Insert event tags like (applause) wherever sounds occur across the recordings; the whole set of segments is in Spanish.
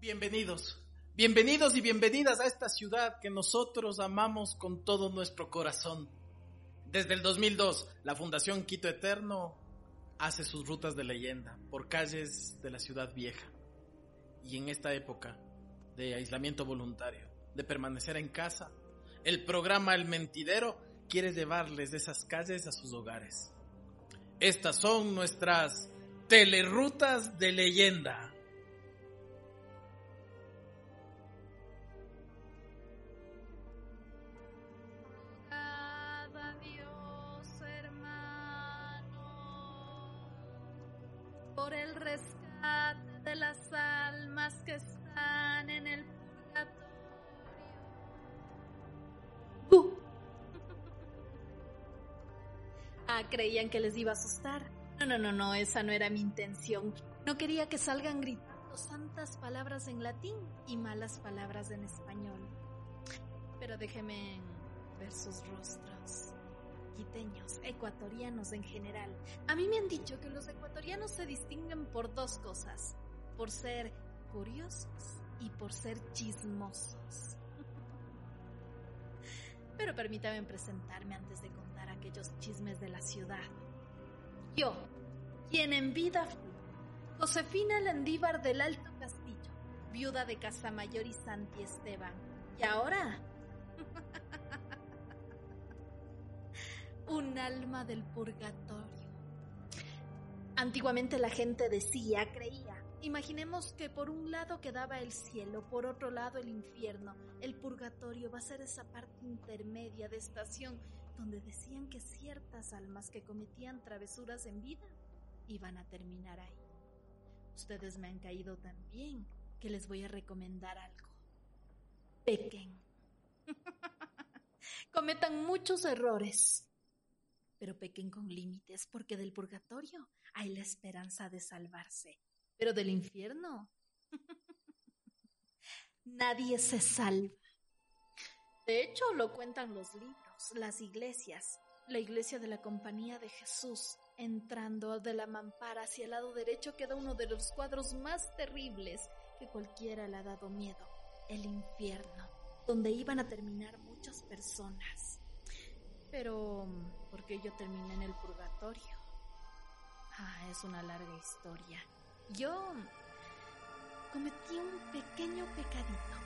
Bienvenidos. Bienvenidos y bienvenidas a esta ciudad que nosotros amamos con todo nuestro corazón. Desde el 2002, la Fundación Quito Eterno hace sus rutas de leyenda por calles de la ciudad vieja. Y en esta época de aislamiento voluntario, de permanecer en casa, el programa El Mentidero quiere llevarles de esas calles a sus hogares. Estas son nuestras telerutas de leyenda. Rescate de las almas que están en el purgatorio. ¡Bu! (laughs) Ah, creían que les iba a asustar. No, no, no, no, esa no era mi intención. No quería que salgan gritando santas palabras en latín y malas palabras en español. Pero déjeme ver sus rostros. Ecuatorianos en general. A mí me han dicho que los ecuatorianos se distinguen por dos cosas. Por ser curiosos y por ser chismosos. (laughs) Pero permítame presentarme antes de contar aquellos chismes de la ciudad. Yo, quien en vida fui Josefina Landívar del Alto Castillo, viuda de Casamayor y Santi Esteban. Y ahora un alma del purgatorio. Antiguamente la gente decía, creía. Imaginemos que por un lado quedaba el cielo, por otro lado el infierno. El purgatorio va a ser esa parte intermedia de estación donde decían que ciertas almas que cometían travesuras en vida iban a terminar ahí. Ustedes me han caído tan bien que les voy a recomendar algo. Pequen. (laughs) Cometan muchos errores, pero pequen con límites, porque del purgatorio hay la esperanza de salvarse, pero del infierno nadie se salva. De hecho, lo cuentan los libros, las iglesias, la iglesia de la Compañía de Jesús. Entrando de la mampara hacia el lado derecho queda uno de los cuadros más terribles que cualquiera le ha dado miedo, el infierno, donde iban a terminar muchas personas. Pero, ¿por qué yo terminé en el purgatorio? Ah, es una larga historia. Yo cometí un pequeño pecadito.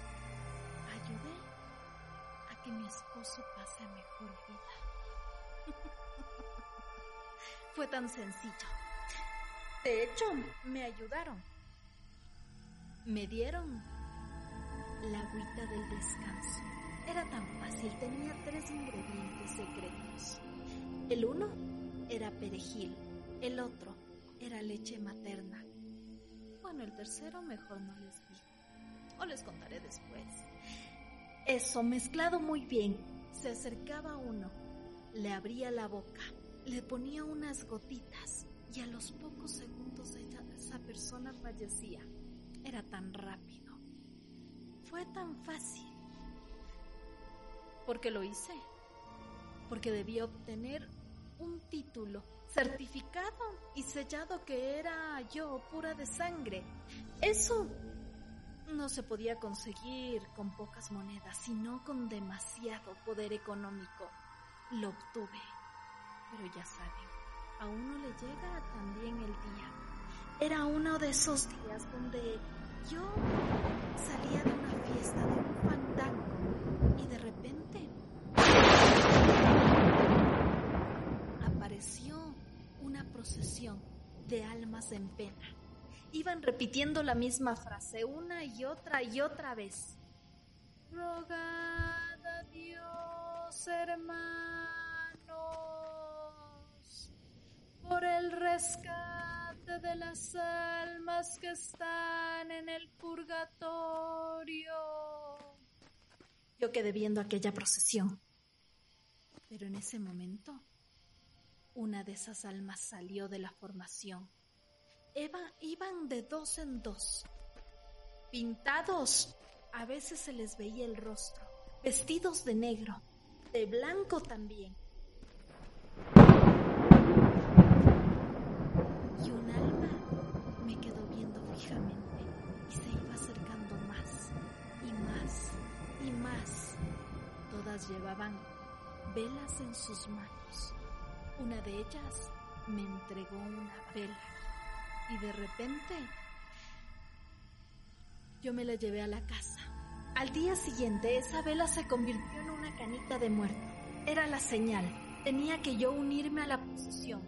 Ayudé a que mi esposo pase a mejor vida. (laughs) Fue tan sencillo. De hecho, me ayudaron. Me dieron la agüita del descanso. Era tan fácil, tenía tres ingredientes secretos. El uno era perejil, el otro era leche materna. Bueno, el tercero mejor no les digo. O les contaré después. Eso mezclado muy bien. Se acercaba uno, le abría la boca, le ponía unas gotitas y a los pocos segundos esa persona fallecía. Era tan rápido. Fue tan fácil. ¿Por qué lo hice? Porque debía obtener un título certificado y sellado que era yo pura de sangre. Eso no se podía conseguir con pocas monedas, sino con demasiado poder económico. Lo obtuve. Pero ya saben, a uno le llega también el día. Era uno de esos días donde yo salía de una fiesta, de un fandango, y de repente apareció una procesión de almas en pena. Iban repitiendo la misma frase una y otra y otra vez. Rogad a Dios, hermanos, por el rescate de las almas que están en el purgatorio. Yo quedé viendo aquella procesión. Pero en ese momento, una de esas almas salió de la formación. Eva, iban de dos en dos, pintados. A veces se les veía el rostro, vestidos de negro, de blanco también. Y un alma me quedó viendo y se iba acercando más y más y más. Todas llevaban velas en sus manos. Una de ellas me entregó una vela y de repente yo me la llevé a la casa. Al día siguiente esa vela se convirtió en una canita de muerto. Era la señal. Tenía que yo unirme a la procesión.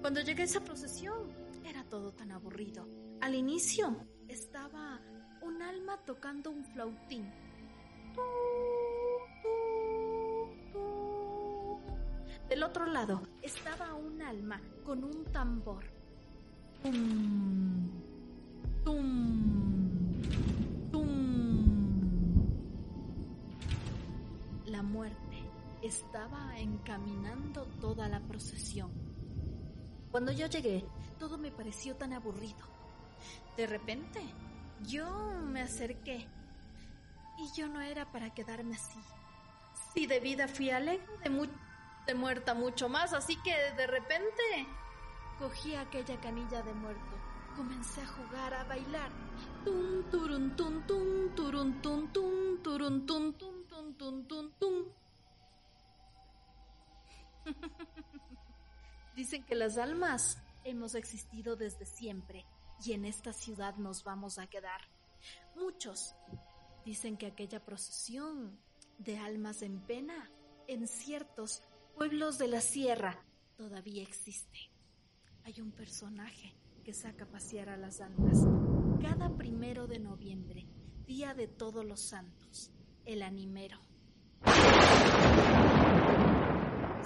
Cuando llegué a esa procesión era todo tan aburrido. Al inicio estaba un alma tocando un flautín. Del otro lado estaba un alma con un tambor. Tum, tum, tum. La muerte estaba encaminando toda la procesión. Cuando yo llegué, todo me pareció tan aburrido. De repente, yo me acerqué y yo no era para quedarme así. Si de vida fui alegre, de, de muerta mucho más, así que de repente cogí aquella canilla de muerto. Comencé a jugar, a bailar. Tum, tum, tum, tum, tum, turun, tum, tum, tum, tum, tum, tum. Dicen que las almas hemos existido desde siempre y en esta ciudad nos vamos a quedar. Muchos dicen que aquella procesión de almas en pena en ciertos pueblos de la sierra todavía existe. Hay un personaje que saca a pasear a las almas cada primero de noviembre, día de todos los santos, el animero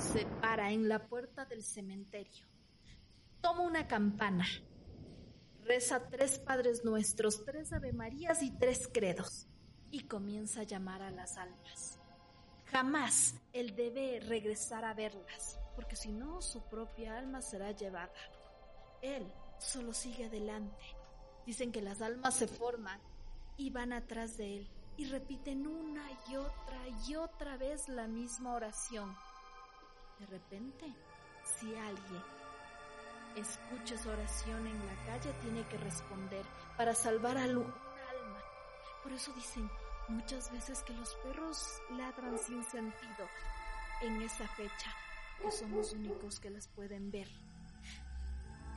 se para en la puerta del cementerio. Toma una campana. Reza tres Padres Nuestros, tres Ave Marías y tres credos. Y comienza a llamar a las almas. Jamás él debe regresar a verlas, porque si no su propia alma será llevada. Él solo sigue adelante. Dicen que las almas se forman y van atrás de él y repiten una y otra y otra vez la misma oración. De repente, si alguien escucha esa oración en la calle, tiene que responder para salvar a un alma. Por eso dicen muchas veces que los perros ladran sin sentido en esa fecha, que son los únicos que las pueden ver.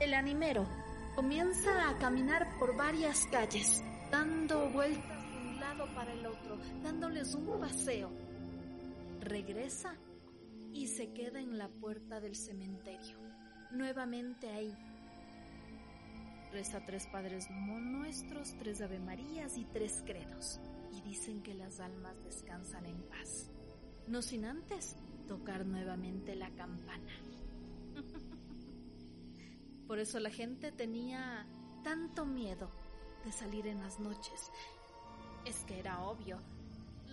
El animero comienza a caminar por varias calles, dando vueltas de un lado para el otro, dándoles un paseo. Regresa y se queda en la puerta del cementerio. Nuevamente ahí. Reza tres Padres Nuestros, tres Ave Marías y tres credos. Y dicen que las almas descansan en paz. No sin antes tocar nuevamente la campana. (laughs) Por eso la gente tenía tanto miedo de salir en las noches. Es que era obvio,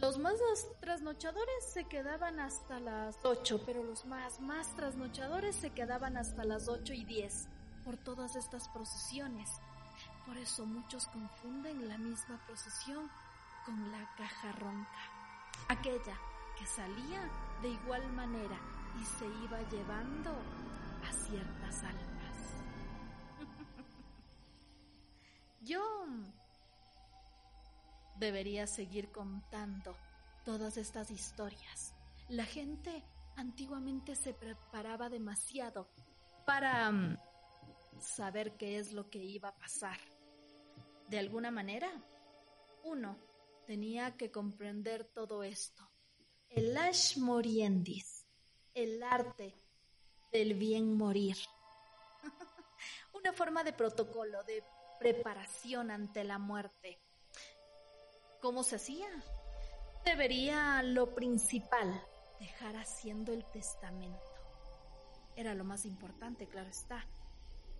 los más trasnochadores se quedaban hasta las 8, pero los más, más trasnochadores se quedaban hasta las 8 y 10 por todas estas procesiones. Por eso muchos confunden la misma procesión con la caja ronca, aquella que salía de igual manera y se iba llevando a ciertas almas. (laughs) Yo debería seguir contando todas estas historias. La gente antiguamente se preparaba demasiado para mm, saber qué es lo que iba a pasar. De alguna manera, uno tenía que comprender todo esto. El ash moriendis, el arte del bien morir. (laughs) Una forma de protocolo, de preparación ante la muerte ¿Cómo se hacía? Debería lo principal, dejar haciendo el testamento. Era lo más importante, claro está.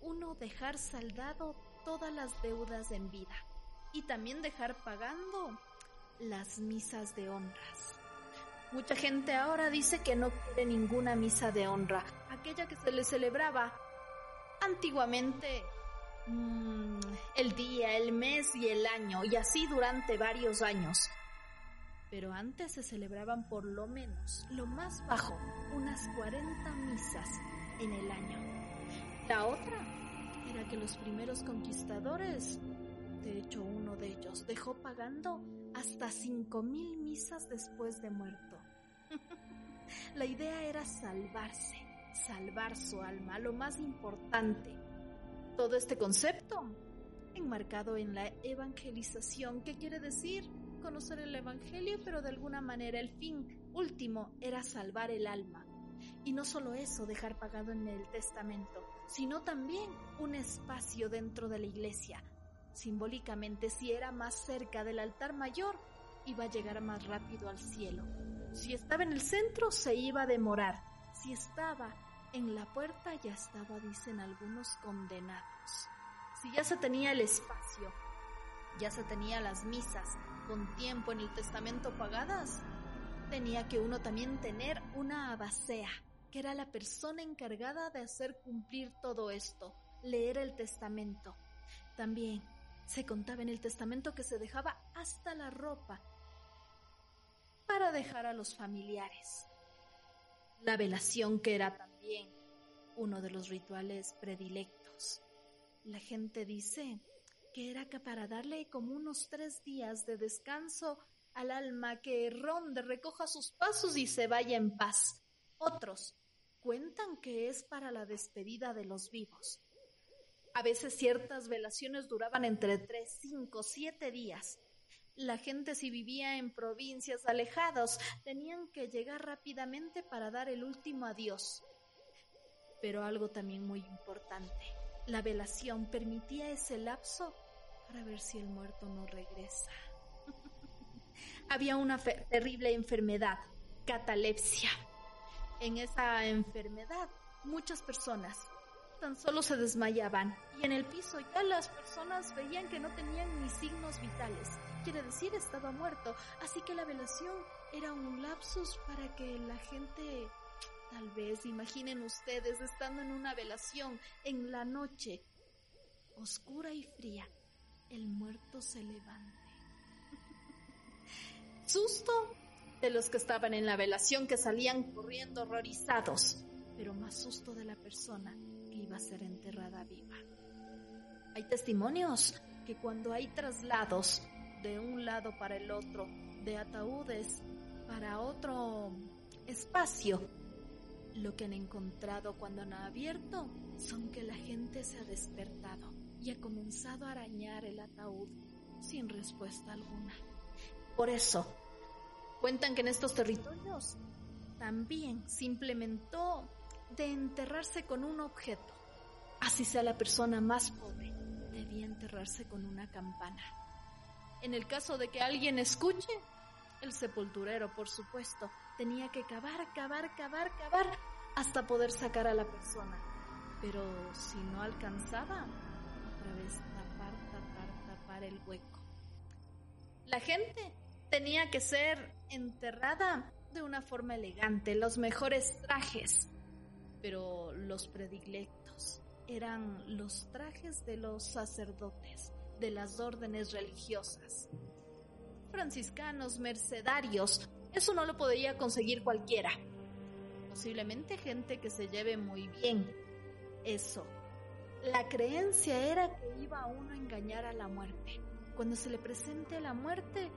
uno dejar saldado todas las deudas en vida y también dejar pagando las misas de honras. Mucha gente ahora dice que no quiere ninguna misa de honra, aquella que se le celebraba antiguamente mm, el día, el mes y el año, y así durante varios años. Pero antes se celebraban por lo menos, lo más bajo, unas 40 misas en el año. La otra era que los primeros conquistadores, de hecho uno de ellos, dejó pagando hasta 5.000 misas después de muerto. (laughs) La idea era salvarse, salvar su alma, lo más importante. Todo este concepto enmarcado en la evangelización, ¿qué quiere decir? Conocer el Evangelio, pero de alguna manera el fin último era salvar el alma. Y no solo eso, dejar pagado en el testamento, sino también un espacio dentro de la iglesia. Simbólicamente, si era más cerca del altar mayor, iba a llegar más rápido al cielo. Si estaba en el centro, se iba a demorar. Si estaba en la puerta, ya estaba, dicen algunos, condenados. Si ya se tenía el espacio, ya se tenía las misas con tiempo en el testamento pagadas, tenía que uno también tener una abasea, que era la persona encargada de hacer cumplir todo esto, leer el testamento. También se contaba en el testamento que se dejaba hasta la ropa para dejar a los familiares. La velación, que era uno de los rituales predilectos. La gente dice que era que para darle como unos tres días de descanso al alma que ronde, recoja sus pasos y se vaya en paz. Otros cuentan que es para la despedida de los vivos. A veces ciertas velaciones duraban entre tres, cinco, siete días la gente si vivía en provincias alejadas tenían que llegar rápidamente para dar el último adiós. Pero algo también muy importante, la velación permitía ese lapso para ver si el muerto no regresa. (laughs) Había una terrible enfermedad, catalepsia. En esa enfermedad muchas personas tan solo se desmayaban y en el piso ya las personas veían que no tenían ni signos vitales. Quiere decir, estaba muerto. Así que la velación era un lapsus para que la gente, tal vez, imaginen ustedes, estando en una velación en la noche, oscura y fría, el muerto se levante. (laughs) Susto de los que estaban en la velación que salían corriendo horrorizados, pero más susto de la persona iba a ser enterrada viva. Hay testimonios que cuando hay traslados de un lado para el otro, de ataúdes para otro espacio, lo que han encontrado cuando han abierto son que la gente se ha despertado y ha comenzado a arañar el ataúd sin respuesta alguna. Por eso, cuentan que en estos territorios también se implementó de enterrarse con un objeto. Así sea la persona más pobre, debía enterrarse con una campana. En el caso de que alguien escuche, el sepulturero, por supuesto, tenía que cavar, cavar, cavar, cavar hasta poder sacar a la persona. Pero si no alcanzaba, otra vez tapar, tapar, tapar el hueco. La gente tenía que ser enterrada de una forma elegante, los mejores trajes, pero los predilectos eran los trajes de los sacerdotes de las órdenes religiosas. Franciscanos, mercedarios, eso no lo podía conseguir cualquiera. Posiblemente gente que se lleve muy bien. Eso. La creencia era que iba uno a engañar a la muerte. Cuando se le presente la muerte,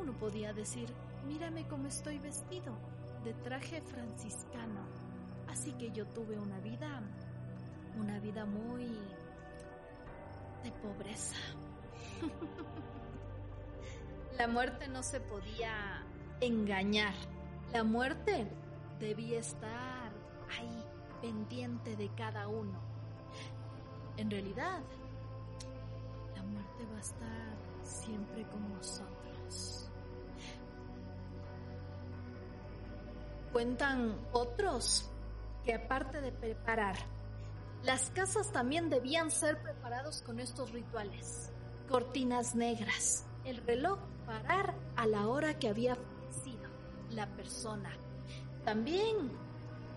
uno podía decir, mírame cómo estoy vestido, de traje franciscano Así que yo tuve una vida, una vida muy de pobreza. (laughs) La muerte no se podía engañar. La muerte debía estar ahí, pendiente de cada uno. En realidad, la muerte va a estar siempre con nosotros. Cuentan otros que aparte de preparar Las casas también debían ser preparados con estos rituales. Cortinas negras, el reloj parar a la hora que había fallecido la persona. También,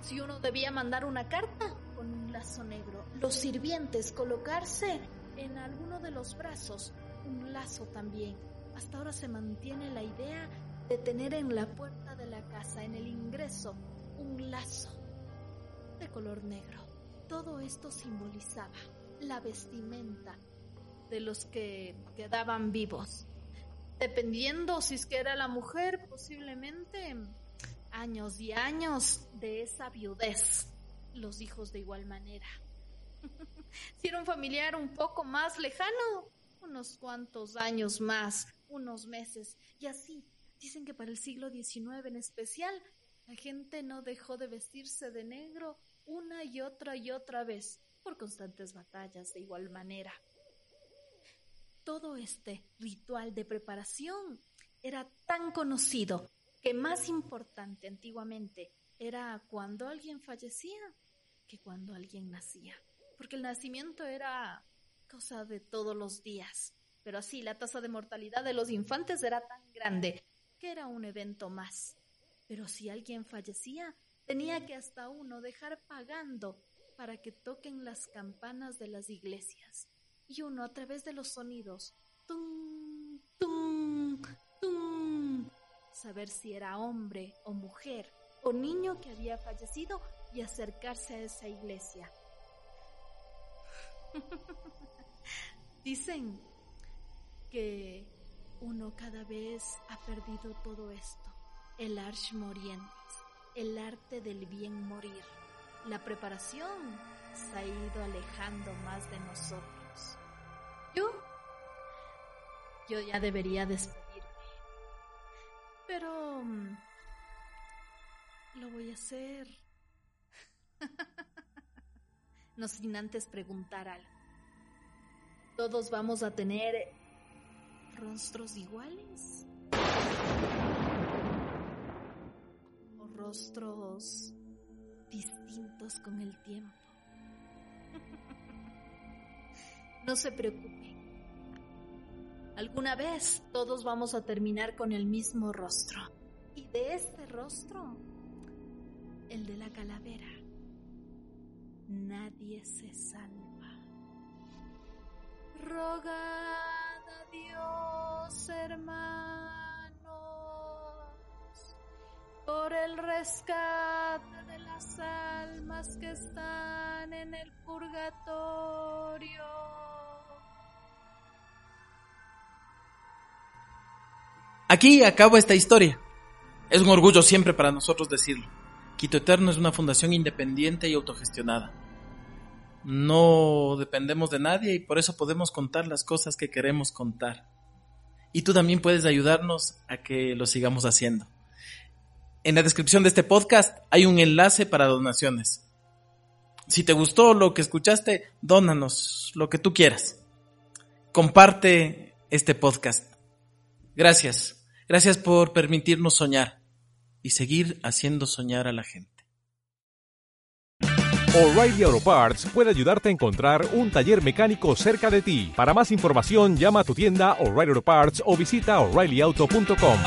si uno debía mandar una carta con un lazo negro, los sirvientes colocarse en alguno de los brazos un lazo también. Hasta ahora se mantiene la idea de tener en la puerta de la casa, en el ingreso, un lazo de color negro. Todo esto simbolizaba la vestimenta de los que quedaban vivos. Dependiendo si es que era la mujer, posiblemente años y años de esa viudez. Los hijos de igual manera. (laughs) si era un familiar un poco más lejano, unos cuantos años más, unos meses. Y así, dicen que para el siglo XIX en especial, la gente no dejó de vestirse de negro una y otra y otra vez por constantes batallas de igual manera. Todo este ritual de preparación era tan conocido que más importante antiguamente era cuando alguien fallecía que cuando alguien nacía, porque el nacimiento era cosa de todos los días, pero así la tasa de mortalidad de los infantes era tan grande que era un evento más. Pero si alguien fallecía, tenía que hasta uno dejar pagando para que toquen las campanas de las iglesias. Y uno a través de los sonidos, tum, tum, tum, saber si era hombre o mujer o niño que había fallecido y acercarse a esa iglesia. (laughs) Dicen que uno cada vez ha perdido todo esto, el arch morientes el arte del bien morir. La preparación se ha ido alejando más de nosotros. Yo ya debería despedirme, pero mm, lo voy a hacer. (laughs) no sin antes preguntar algo. Todos vamos a tener rostros iguales. rostros distintos con el tiempo. (laughs) No se preocupe. Alguna vez todos vamos a terminar con el mismo rostro. Y de este rostro, el de la calavera, nadie se salva. Rogad a Dios, hermano por el rescate de las almas que están en el purgatorio. Aquí acaba esta historia. Es un orgullo siempre para nosotros decirlo. Quito Eterno es una fundación independiente y autogestionada. No dependemos de nadie y por eso podemos contar las cosas que queremos contar. Y tú también puedes ayudarnos a que lo sigamos haciendo. En la descripción de este podcast hay un enlace para donaciones. Si te gustó lo que escuchaste, dónanos lo que tú quieras. Comparte este podcast. Gracias. Gracias por permitirnos soñar y seguir haciendo soñar a la gente. O'Reilly Auto Parts puede ayudarte a encontrar un taller mecánico cerca de ti. Para más información, llama a tu tienda O'Reilly Auto Parts o visita oreillyauto.com.